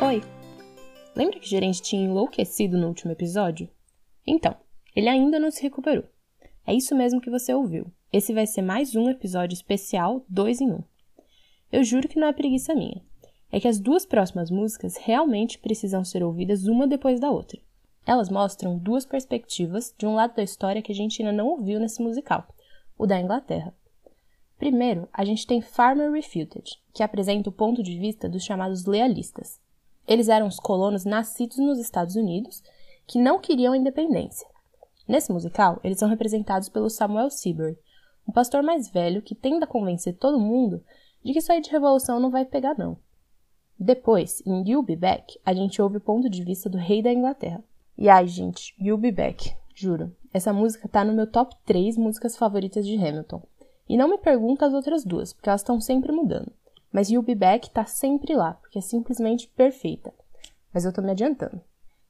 Oi! Lembra que o gerente tinha enlouquecido no último episódio? Então, ele ainda não se recuperou. É isso mesmo que você ouviu. Esse vai ser mais um episódio especial 2 em 1. Um. Eu juro que não é preguiça minha. É que as duas próximas músicas realmente precisam ser ouvidas uma depois da outra. Elas mostram duas perspectivas de um lado da história que a gente ainda não ouviu nesse musical, o da Inglaterra. Primeiro, a gente tem Farmer Refuted, que apresenta o ponto de vista dos chamados lealistas. Eles eram os colonos nascidos nos Estados Unidos que não queriam a independência. Nesse musical, eles são representados pelo Samuel Seabury, um pastor mais velho que tenta convencer todo mundo de que isso aí de revolução não vai pegar não. Depois, em You'll Be Back, a gente ouve o ponto de vista do rei da Inglaterra. E ai, gente, You'll Be Back, juro. Essa música tá no meu top 3 músicas favoritas de Hamilton. E não me pergunta as outras duas, porque elas estão sempre mudando. Mas You'll Be Back tá sempre lá, porque é simplesmente perfeita. Mas eu tô me adiantando.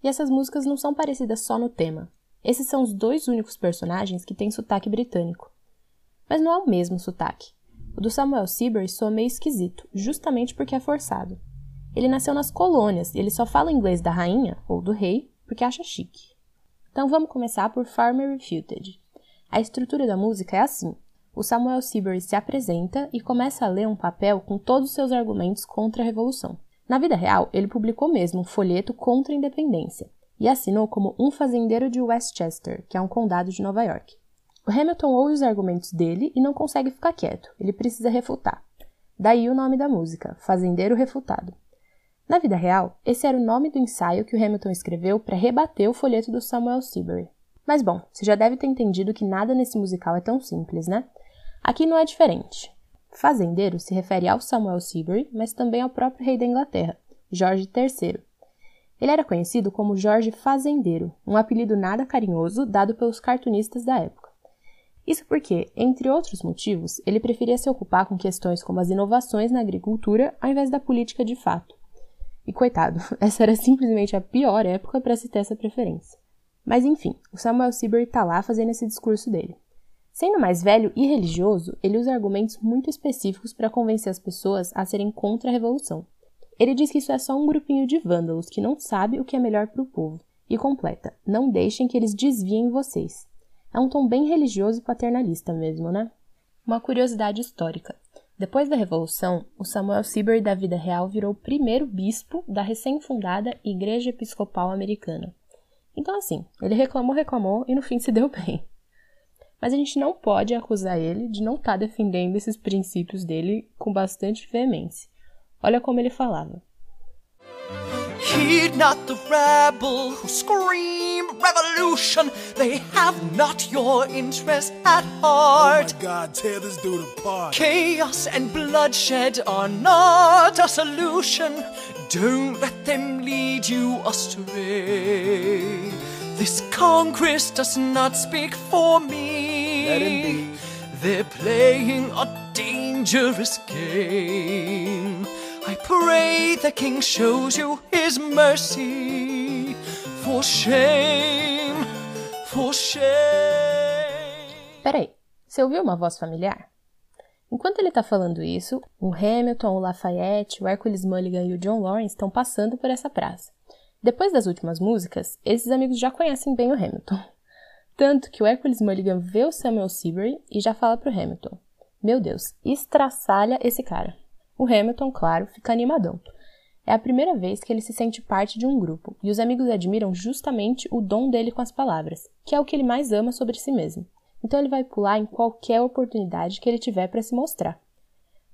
E essas músicas não são parecidas só no tema. Esses são os dois únicos personagens que têm sotaque britânico. Mas não é o mesmo sotaque. O do Samuel Seabury soa meio esquisito, justamente porque é forçado. Ele nasceu nas colônias e ele só fala inglês da rainha, ou do rei, porque acha chique. Então vamos começar por Farmer Refuted. A estrutura da música é assim o Samuel Seabury se apresenta e começa a ler um papel com todos os seus argumentos contra a Revolução. Na vida real, ele publicou mesmo um folheto contra a independência e assinou como um fazendeiro de Westchester, que é um condado de Nova York. O Hamilton ouve os argumentos dele e não consegue ficar quieto, ele precisa refutar. Daí o nome da música, Fazendeiro Refutado. Na vida real, esse era o nome do ensaio que o Hamilton escreveu para rebater o folheto do Samuel Seabury. Mas bom, você já deve ter entendido que nada nesse musical é tão simples, né? Aqui não é diferente. Fazendeiro se refere ao Samuel Seabury, mas também ao próprio rei da Inglaterra, Jorge III. Ele era conhecido como Jorge Fazendeiro, um apelido nada carinhoso dado pelos cartunistas da época. Isso porque, entre outros motivos, ele preferia se ocupar com questões como as inovações na agricultura ao invés da política de fato. E coitado, essa era simplesmente a pior época para se ter essa preferência. Mas enfim, o Samuel Seabury está lá fazendo esse discurso dele. Sendo mais velho e religioso, ele usa argumentos muito específicos para convencer as pessoas a serem contra a revolução. Ele diz que isso é só um grupinho de vândalos que não sabe o que é melhor para o povo, e completa: não deixem que eles desviem vocês. É um tom bem religioso e paternalista mesmo, né? Uma curiosidade histórica. Depois da Revolução, o Samuel Seabury da vida real virou o primeiro bispo da recém-fundada Igreja Episcopal Americana. Então, assim, ele reclamou, reclamou e no fim se deu bem mas a gente não pode acusar ele de não estar tá defendendo esses princípios dele com bastante veemência. Olha como ele falava. Heed not the rabble who scream revolution. They have not your interest at heart. Oh my God, tear this dude apart. Chaos and bloodshed are not a solution. Don't let them lead you astray. This Congress does not speak for me. Be. They're playing a dangerous game. I pray the King shows you his mercy. For shame, for shame. Peraí, você ouviu uma voz familiar? Enquanto ele está falando isso, o Hamilton, o Lafayette, o Hercules Mulligan e o John Lawrence estão passando por essa praça. Depois das últimas músicas, esses amigos já conhecem bem o Hamilton. Tanto que o Hercules Mulligan vê o Samuel Seabury e já fala pro Hamilton: Meu Deus, estraçalha esse cara. O Hamilton, claro, fica animadão. É a primeira vez que ele se sente parte de um grupo, e os amigos admiram justamente o dom dele com as palavras, que é o que ele mais ama sobre si mesmo. Então ele vai pular em qualquer oportunidade que ele tiver para se mostrar.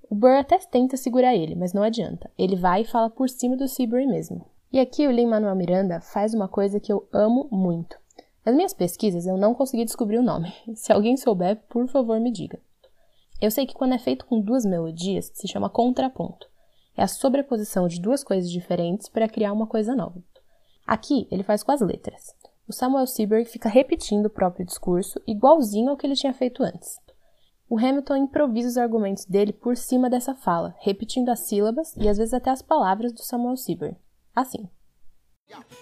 O Burr até tenta segurar ele, mas não adianta. Ele vai e fala por cima do Seabury mesmo. E aqui o Lin-Manuel Miranda faz uma coisa que eu amo muito. Nas minhas pesquisas eu não consegui descobrir o nome. Se alguém souber, por favor me diga. Eu sei que quando é feito com duas melodias, se chama contraponto. É a sobreposição de duas coisas diferentes para criar uma coisa nova. Aqui ele faz com as letras. O Samuel Seabury fica repetindo o próprio discurso, igualzinho ao que ele tinha feito antes. O Hamilton improvisa os argumentos dele por cima dessa fala, repetindo as sílabas e às vezes até as palavras do Samuel Seabury assim.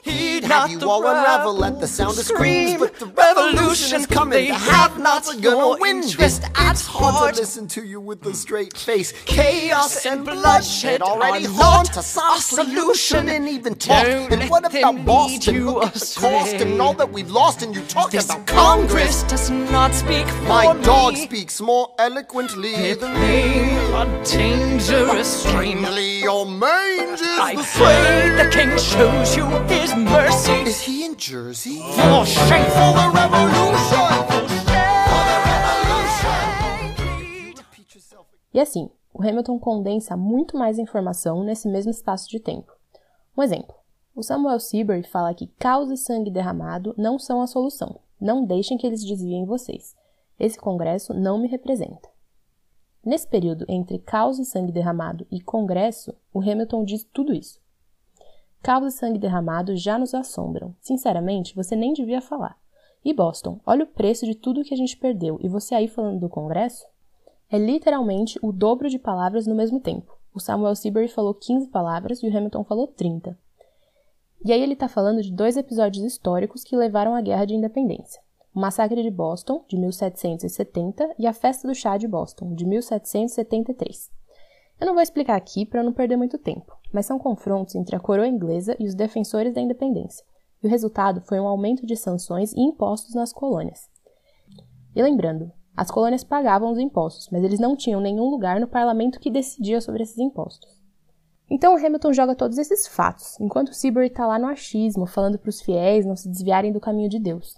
Heed have you all unravel at the sound of screams, but the revolution's coming. The have-nots are gonna win. Just it's hard to listen to you with a straight face. Chaos and bloodshed already haunt us. Our solution and even talk. And what about Boston? Look at the cost and all that we've lost, and you talk This about Congress does not speak for My dog speaks more eloquently If than me. A dangerous, Strangely, your mange is I the pray the king shows you his mercy. Is he in Jersey? For shame for the revolution! E assim, o Hamilton condensa muito mais informação nesse mesmo espaço de tempo. Um exemplo: o Samuel Seabury fala que caos e sangue derramado não são a solução. Não deixem que eles desviem vocês. Esse congresso não me representa. Nesse período entre caos e sangue derramado e congresso, o Hamilton diz tudo isso. Caos e sangue derramado já nos assombram. Sinceramente, você nem devia falar. E Boston, olha o preço de tudo que a gente perdeu e você aí falando do congresso? É literalmente o dobro de palavras no mesmo tempo. O Samuel Seabury falou 15 palavras e o Hamilton falou 30. E aí ele está falando de dois episódios históricos que levaram à Guerra de Independência. O Massacre de Boston, de 1770, e a Festa do Chá de Boston, de 1773. Eu não vou explicar aqui para não perder muito tempo, mas são confrontos entre a coroa inglesa e os defensores da independência, e o resultado foi um aumento de sanções e impostos nas colônias. E lembrando, as colônias pagavam os impostos, mas eles não tinham nenhum lugar no parlamento que decidia sobre esses impostos. Então Hamilton joga todos esses fatos, enquanto Seabury está lá no achismo, falando para os fiéis não se desviarem do caminho de Deus.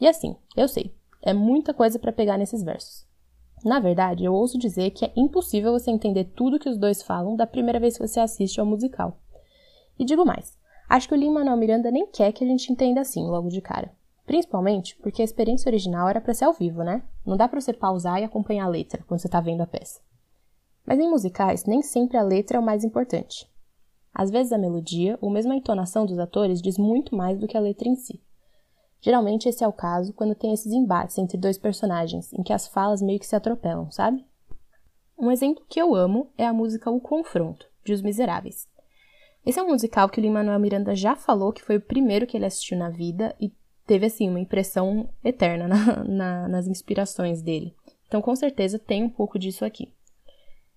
E assim, eu sei, é muita coisa para pegar nesses versos. Na verdade, eu ouso dizer que é impossível você entender tudo que os dois falam da primeira vez que você assiste ao musical. E digo mais, acho que o Lin-Manuel Miranda nem quer que a gente entenda assim logo de cara. Principalmente porque a experiência original era para ser ao vivo, né? Não dá para você pausar e acompanhar a letra quando você está vendo a peça. Mas em musicais, nem sempre a letra é o mais importante. Às vezes a melodia, ou mesmo a entonação dos atores, diz muito mais do que a letra em si. Geralmente esse é o caso quando tem esses embates entre dois personagens, em que as falas meio que se atropelam, sabe? Um exemplo que eu amo é a música O Confronto, de Os Miseráveis. Esse é um musical que o Lin-Manuel Miranda já falou que foi o primeiro que ele assistiu na vida e teve, assim, uma impressão eterna na, na, nas inspirações dele. Então, com certeza, tem um pouco disso aqui.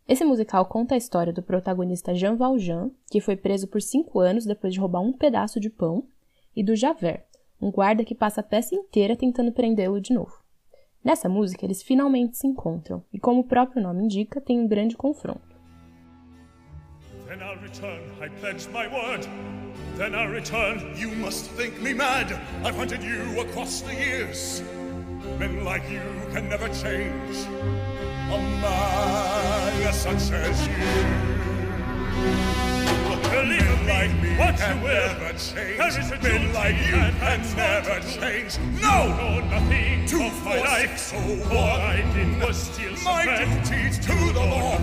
Esse musical conta a história do protagonista Jean Valjean, que foi preso por cinco anos depois de roubar um pedaço de pão, e do Javert, um guarda que passa a peça inteira tentando prendê-lo de novo. Nessa música, eles finalmente se encontram, e como o próprio nome indica, tem um grande confronto. Then I'll return, I pledge my word. Then I'll return. You must think me mad. I've hunted you across the years. Men like you can never change. A man such as you. Believe like me what can never change. There is a Men like you can never change. No, no, nothing. Two for life, so what I did was steal my duties to the law.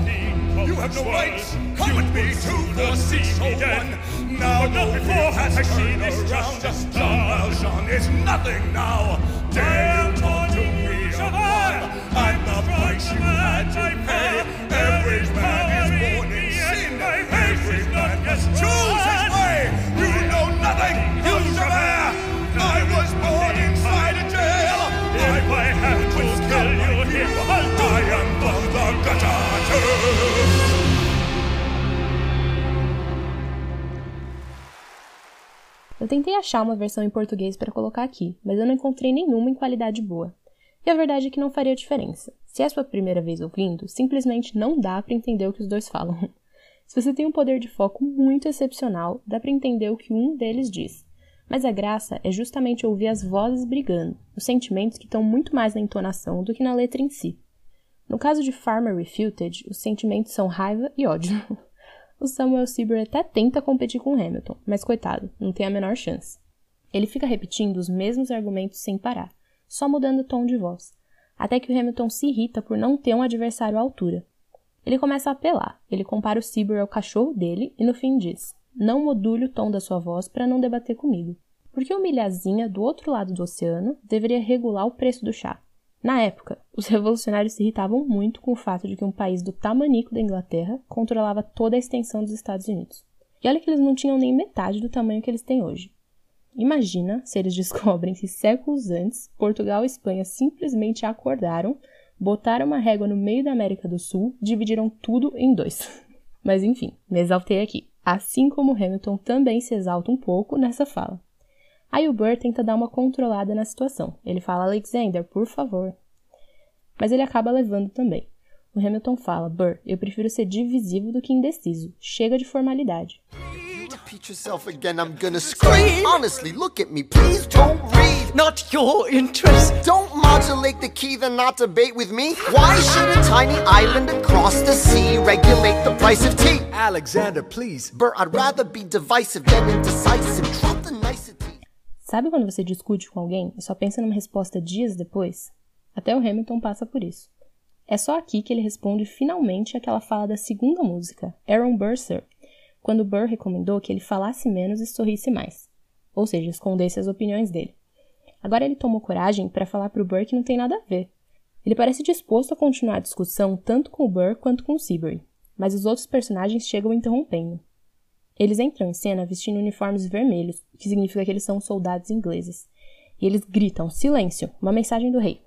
You have no rights. Come with me to foresee me dead. Now not before has I seen this around. Just Jean Valjean is nothing now. Dare you talk to me of one and the price you had to pay. Every man Eu tentei achar uma versão em português para colocar aqui, mas eu não encontrei nenhuma em qualidade boa. E a verdade é que não faria diferença. Se é sua primeira vez ouvindo, simplesmente não dá para entender o que os dois falam. Se você tem um poder de foco muito excepcional, dá para entender o que um deles diz. Mas a graça é justamente ouvir as vozes brigando, os sentimentos que estão muito mais na entonação do que na letra em si. No caso de Farmer Refuted, os sentimentos são raiva e ódio. O Samuel Seabury até tenta competir com Hamilton, mas coitado, não tem a menor chance. Ele fica repetindo os mesmos argumentos sem parar, só mudando o tom de voz, até que o Hamilton se irrita por não ter um adversário à altura. Ele começa a apelar, ele compara o Seabury ao cachorro dele e no fim diz: Não module o tom da sua voz para não debater comigo. Porque uma ilhazinha do outro lado do oceano deveria regular o preço do chá. Na época, os revolucionários se irritavam muito com o fato de que um país do tamanico da Inglaterra controlava toda a extensão dos Estados Unidos. E olha que eles não tinham nem metade do tamanho que eles têm hoje. Imagina se eles descobrem que séculos antes, Portugal e Espanha simplesmente acordaram, botaram uma régua no meio da América do Sul, dividiram tudo em dois. Mas enfim, me exaltei aqui. Assim como Hamilton também se exalta um pouco nessa fala. Aí o Burr tenta dar uma controlada na situação. Ele fala: Alexander, por favor. Mas ele acaba levando também. O Hamilton fala: Burr, eu prefiro ser divisivo do que indeciso. Chega de formalidade. Repeat yourself again, I'm gonna scream. Honestly, look at me, please don't read. Not your interest. Don't modulate the key, then not debate with me. Why should a tiny island across the sea regulate the price of tea? Alexander, please. Burr, I'd rather be divisive than indecisive. Sabe quando você discute com alguém e só pensa numa resposta dias depois? Até o Hamilton passa por isso. É só aqui que ele responde finalmente aquela fala da segunda música, Aaron Burr Sir, quando Burr recomendou que ele falasse menos e sorrisse mais, ou seja, escondesse as opiniões dele. Agora ele tomou coragem para falar para o Burr que não tem nada a ver. Ele parece disposto a continuar a discussão tanto com o Burr quanto com o Seabury, mas os outros personagens chegam interrompendo. Eles entram em cena vestindo uniformes vermelhos, o que significa que eles são soldados ingleses. E eles gritam: Silêncio! Uma mensagem do rei.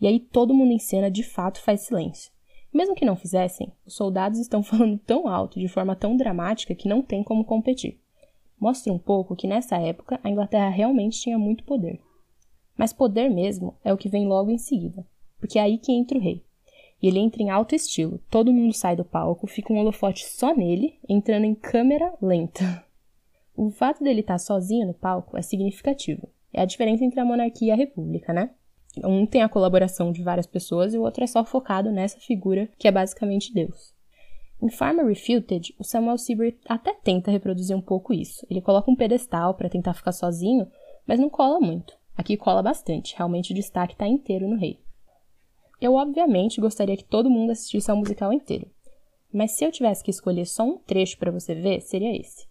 E aí todo mundo em cena de fato faz silêncio. Mesmo que não fizessem, os soldados estão falando tão alto, de forma tão dramática, que não tem como competir. Mostra um pouco que nessa época a Inglaterra realmente tinha muito poder. Mas poder mesmo é o que vem logo em seguida porque é aí que entra o rei. E ele entra em alto estilo, todo mundo sai do palco, fica um holofote só nele, entrando em câmera lenta. O fato dele estar sozinho no palco é significativo. É a diferença entre a monarquia e a república, né? Um tem a colaboração de várias pessoas e o outro é só focado nessa figura que é basicamente Deus. Em Farmer Refuted, o Samuel Seabury até tenta reproduzir um pouco isso. Ele coloca um pedestal para tentar ficar sozinho, mas não cola muito. Aqui cola bastante, realmente o destaque está inteiro no rei. Eu, obviamente, gostaria que todo mundo assistisse ao musical inteiro. Mas se eu tivesse que escolher só um trecho para você ver, seria esse.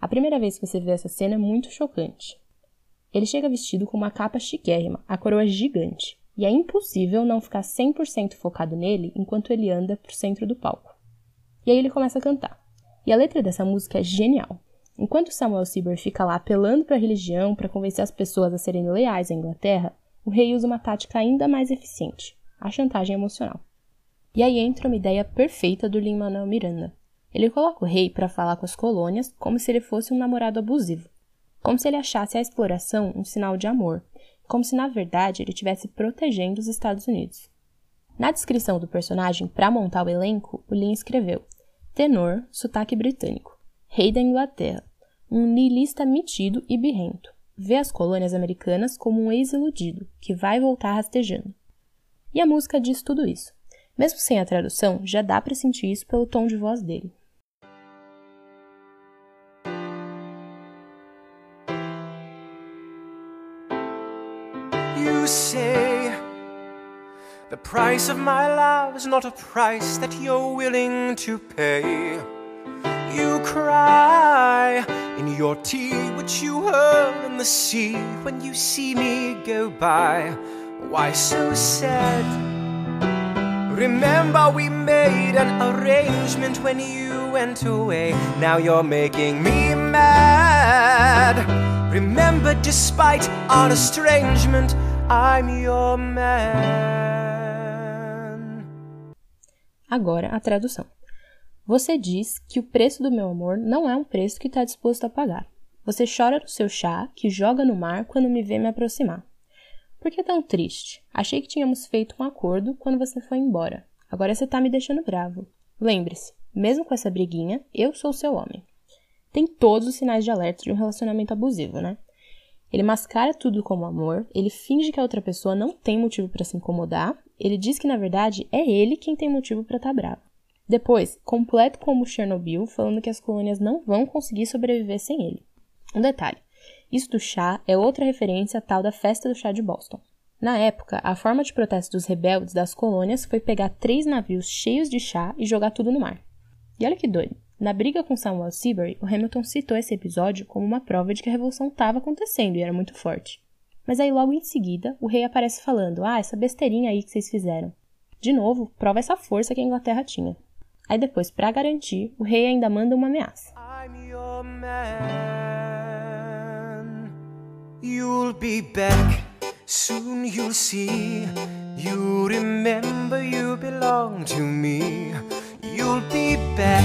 A primeira vez que você vê essa cena é muito chocante. Ele chega vestido com uma capa chiquérrima, a coroa gigante, e é impossível não ficar 100% focado nele enquanto ele anda pro centro do palco. E aí ele começa a cantar. E a letra dessa música é genial. Enquanto Samuel Sieber fica lá apelando para a religião para convencer as pessoas a serem leais à Inglaterra, o rei usa uma tática ainda mais eficiente a chantagem emocional. E aí entra uma ideia perfeita do Lin-Manuel Miranda. Ele coloca o rei para falar com as colônias como se ele fosse um namorado abusivo, como se ele achasse a exploração um sinal de amor, como se na verdade ele estivesse protegendo os Estados Unidos. Na descrição do personagem para montar o elenco, o Lin escreveu: tenor, sotaque britânico, rei da Inglaterra, um niilista metido e birrento, vê as colônias americanas como um ex-iludido que vai voltar rastejando. E a música diz tudo isso. Mesmo sem a tradução, já dá para sentir isso pelo tom de voz dele. Price of my love is not a price that you're willing to pay. You cry in your tea, which you hurl in the sea when you see me go by. Why so sad? Remember, we made an arrangement when you went away. Now you're making me mad. Remember, despite our estrangement, I'm your man. Agora a tradução. Você diz que o preço do meu amor não é um preço que está disposto a pagar. Você chora no seu chá, que joga no mar quando me vê me aproximar. Por que tão triste? Achei que tínhamos feito um acordo quando você foi embora. Agora você tá me deixando bravo. Lembre-se, mesmo com essa briguinha, eu sou seu homem. Tem todos os sinais de alerta de um relacionamento abusivo, né? Ele mascara tudo como amor, ele finge que a outra pessoa não tem motivo para se incomodar, ele diz que na verdade é ele quem tem motivo para estar tá bravo. Depois, completo como Chernobyl, falando que as colônias não vão conseguir sobreviver sem ele. Um detalhe: isso do chá é outra referência à tal da festa do chá de Boston. Na época, a forma de protesto dos rebeldes das colônias foi pegar três navios cheios de chá e jogar tudo no mar. E olha que doido. Na briga com Samuel Seabury, o Hamilton citou esse episódio como uma prova de que a revolução estava acontecendo e era muito forte. Mas aí logo em seguida, o rei aparece falando: "Ah, essa besteirinha aí que vocês fizeram". De novo, prova essa força que a Inglaterra tinha. Aí depois, para garantir, o rei ainda manda uma ameaça. I'm your man. You'll be back, soon you'll see. You remember you belong to me. You'll be back,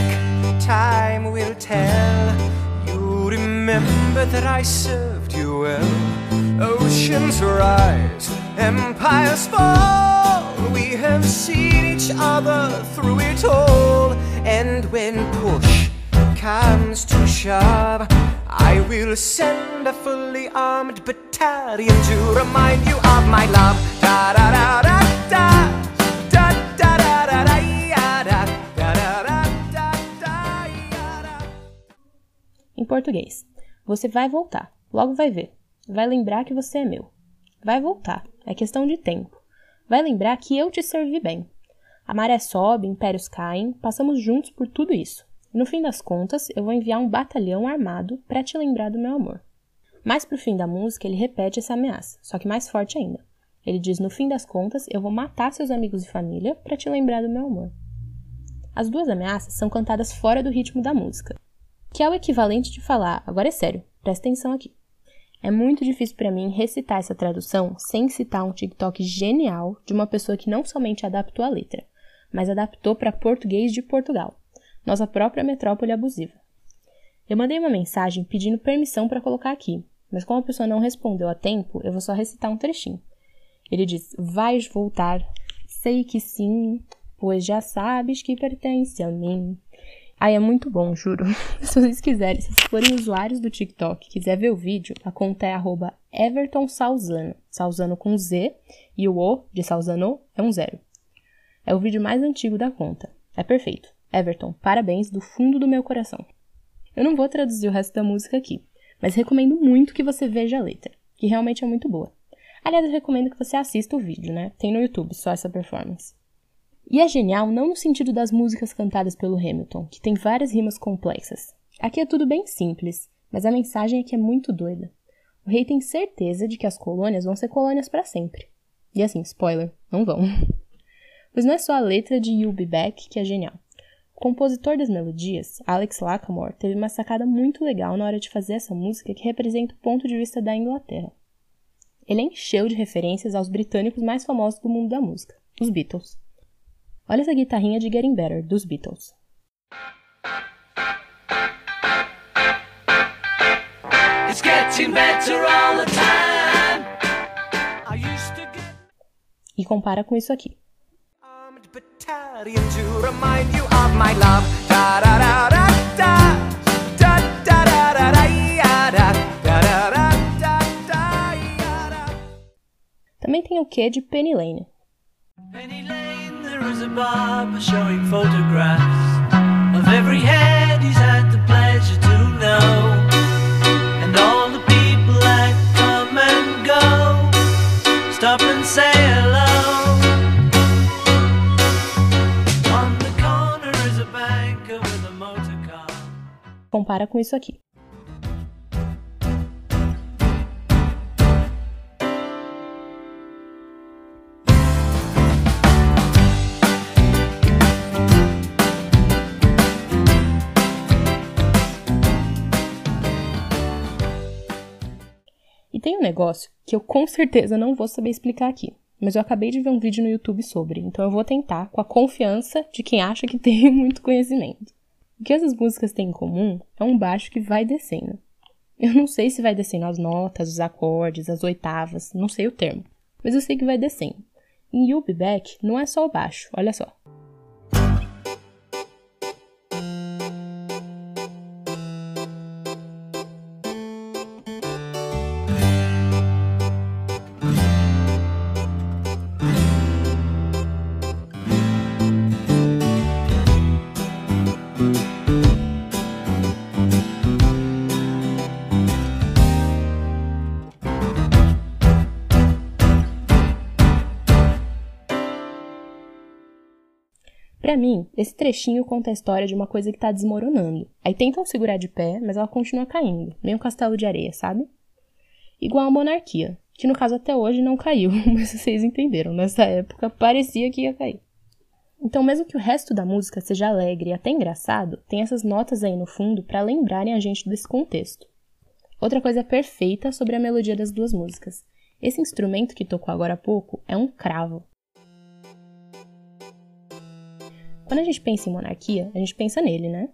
time will tell. Remember that I served you well. Oceans rise, empires fall. We have seen each other through it all. And when push comes to shove, I will send a fully armed battalion to remind you of my love. Da da da da da. Em português, você vai voltar, logo vai ver. Vai lembrar que você é meu. Vai voltar, é questão de tempo. Vai lembrar que eu te servi bem. A maré sobe, impérios caem, passamos juntos por tudo isso. No fim das contas, eu vou enviar um batalhão armado para te lembrar do meu amor. Mais pro fim da música, ele repete essa ameaça, só que mais forte ainda. Ele diz: No fim das contas, eu vou matar seus amigos e família para te lembrar do meu amor. As duas ameaças são cantadas fora do ritmo da música, que é o equivalente de falar: Agora é sério, presta atenção aqui. É muito difícil para mim recitar essa tradução sem citar um TikTok genial de uma pessoa que não somente adaptou a letra, mas adaptou para português de Portugal, nossa própria metrópole abusiva. Eu mandei uma mensagem pedindo permissão para colocar aqui, mas como a pessoa não respondeu a tempo, eu vou só recitar um trechinho. Ele diz: Vais voltar, sei que sim, pois já sabes que pertence a mim. Ai, é muito bom, juro. se vocês quiserem, se vocês forem usuários do TikTok quiser ver o vídeo, a conta é arroba Everton Salzano. Salzano com Z e o O de Salzano é um zero. É o vídeo mais antigo da conta. É perfeito. Everton, parabéns do fundo do meu coração. Eu não vou traduzir o resto da música aqui, mas recomendo muito que você veja a letra, que realmente é muito boa. Aliás, eu recomendo que você assista o vídeo, né? Tem no YouTube só essa performance. E é genial não no sentido das músicas cantadas pelo Hamilton, que tem várias rimas complexas. Aqui é tudo bem simples, mas a mensagem é que é muito doida. O rei tem certeza de que as colônias vão ser colônias para sempre. E assim, spoiler, não vão. Pois não é só a letra de You'll Be Back que é genial. O compositor das melodias, Alex Lacamoire, teve uma sacada muito legal na hora de fazer essa música que representa o ponto de vista da Inglaterra. Ele encheu de referências aos britânicos mais famosos do mundo da música, os Beatles. Olha essa guitarrinha de Getting Better, dos Beatles. It's getting better all the time. I used to get E compara com isso aqui. Também tem o quê de Penny Lane. Barber showing photographs of every head he's had the pleasure to know, and all the people that come and go. Stop and say hello. On the corner is a banker with a motor car. Compara com isso aqui. Negócio que eu com certeza não vou saber explicar aqui, mas eu acabei de ver um vídeo no YouTube sobre, então eu vou tentar com a confiança de quem acha que tem muito conhecimento. O que essas músicas têm em comum é um baixo que vai descendo. Eu não sei se vai descendo as notas, os acordes, as oitavas, não sei o termo, mas eu sei que vai descendo. Em You'll Be Back não é só o baixo, olha só. Para mim, esse trechinho conta a história de uma coisa que tá desmoronando. Aí tentam segurar de pé, mas ela continua caindo, meio um castelo de areia, sabe? Igual a monarquia, que no caso até hoje não caiu, mas vocês entenderam, nessa época parecia que ia cair. Então, mesmo que o resto da música seja alegre e até engraçado, tem essas notas aí no fundo para lembrarem a gente desse contexto. Outra coisa perfeita sobre a melodia das duas músicas. Esse instrumento que tocou agora há pouco é um cravo. Quando a gente pensa em monarquia, a gente pensa nele, né?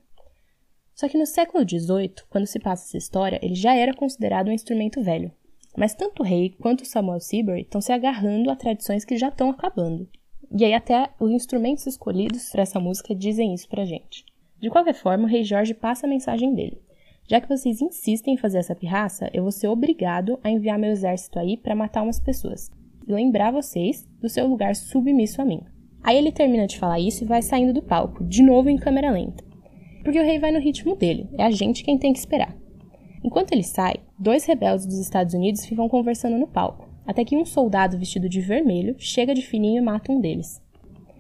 Só que no século XVIII, quando se passa essa história, ele já era considerado um instrumento velho. Mas tanto o rei quanto Samuel Seabury estão se agarrando a tradições que já estão acabando. E aí até os instrumentos escolhidos para essa música dizem isso pra gente. De qualquer forma, o rei Jorge passa a mensagem dele. Já que vocês insistem em fazer essa pirraça, eu vou ser obrigado a enviar meu exército aí para matar umas pessoas. E lembrar vocês do seu lugar submisso a mim. Aí ele termina de falar isso e vai saindo do palco, de novo em câmera lenta. Porque o rei vai no ritmo dele, é a gente quem tem que esperar. Enquanto ele sai, dois rebeldes dos Estados Unidos ficam conversando no palco, até que um soldado vestido de vermelho chega de fininho e mata um deles.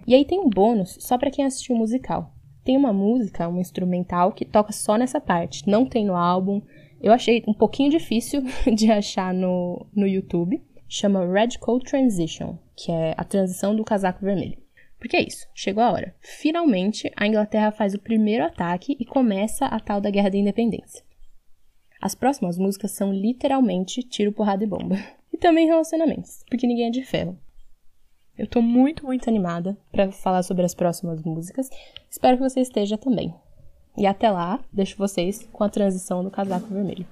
E aí tem um bônus só para quem assistiu o musical. Tem uma música, um instrumental que toca só nessa parte, não tem no álbum. Eu achei um pouquinho difícil de achar no, no YouTube. Chama Red Coat Transition, que é a transição do casaco vermelho. Porque é isso, chegou a hora. Finalmente, a Inglaterra faz o primeiro ataque e começa a tal da Guerra da Independência. As próximas músicas são literalmente tiro, porrada e bomba. E também relacionamentos, porque ninguém é de ferro. Eu tô muito, muito animada para falar sobre as próximas músicas. Espero que você esteja também. E até lá, deixo vocês com a transição do casaco vermelho.